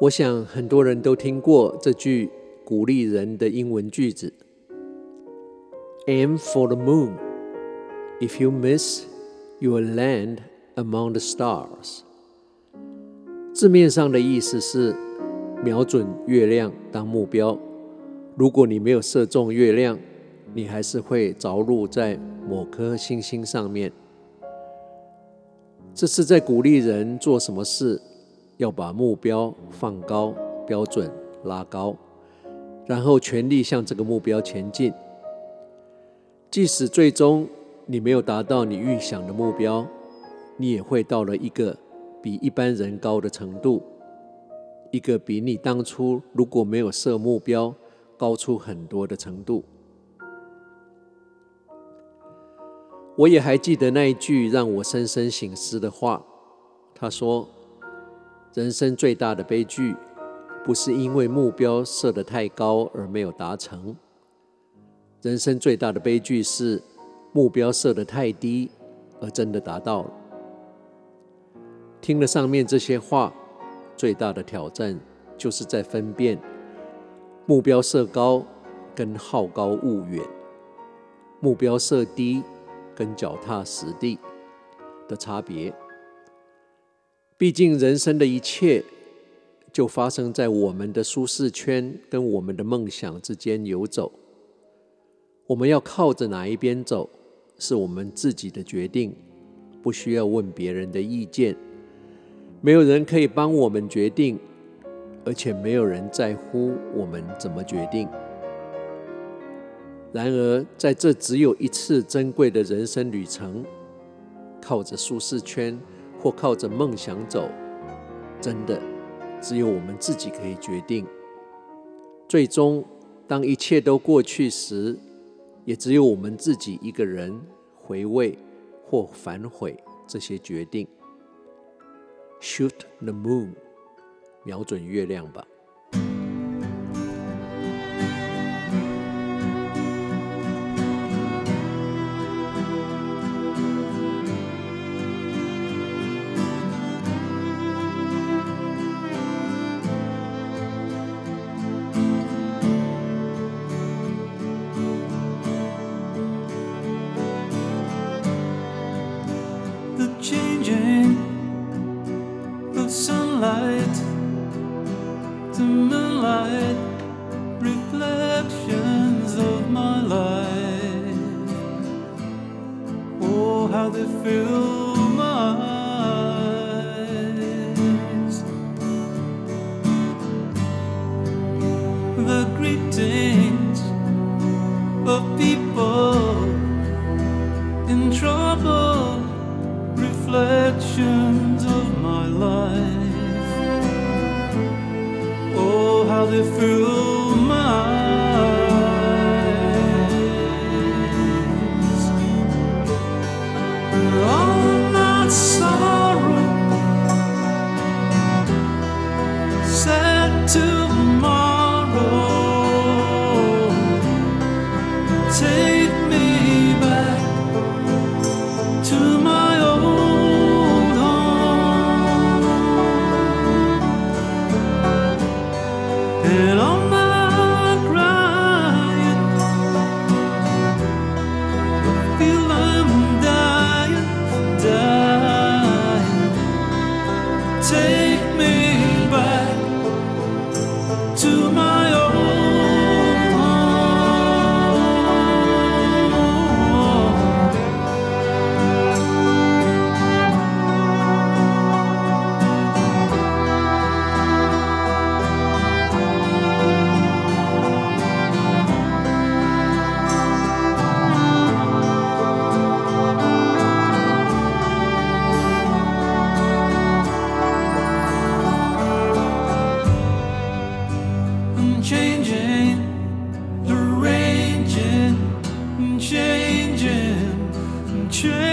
我想很多人都听过这句鼓励人的英文句子：“Aim for the moon. If you miss, you will land among the stars.” 字面上的意思是瞄准月亮当目标，如果你没有射中月亮，你还是会着陆在某颗星星上面。这是在鼓励人做什么事。要把目标放高，标准拉高，然后全力向这个目标前进。即使最终你没有达到你预想的目标，你也会到了一个比一般人高的程度，一个比你当初如果没有设目标高出很多的程度。我也还记得那一句让我深深省思的话，他说。人生最大的悲剧，不是因为目标设得太高而没有达成。人生最大的悲剧是目标设得太低，而真的达到了。听了上面这些话，最大的挑战就是在分辨目标设高跟好高骛远，目标设低跟脚踏实地的差别。毕竟，人生的一切就发生在我们的舒适圈跟我们的梦想之间游走。我们要靠着哪一边走，是我们自己的决定，不需要问别人的意见。没有人可以帮我们决定，而且没有人在乎我们怎么决定。然而，在这只有一次珍贵的人生旅程，靠着舒适圈。或靠着梦想走，真的只有我们自己可以决定。最终，当一切都过去时，也只有我们自己一个人回味或反悔这些决定。Shoot the moon，瞄准月亮吧。Eyes. The greetings of people in trouble, reflections of my life. Oh, how they fill Take me back. 却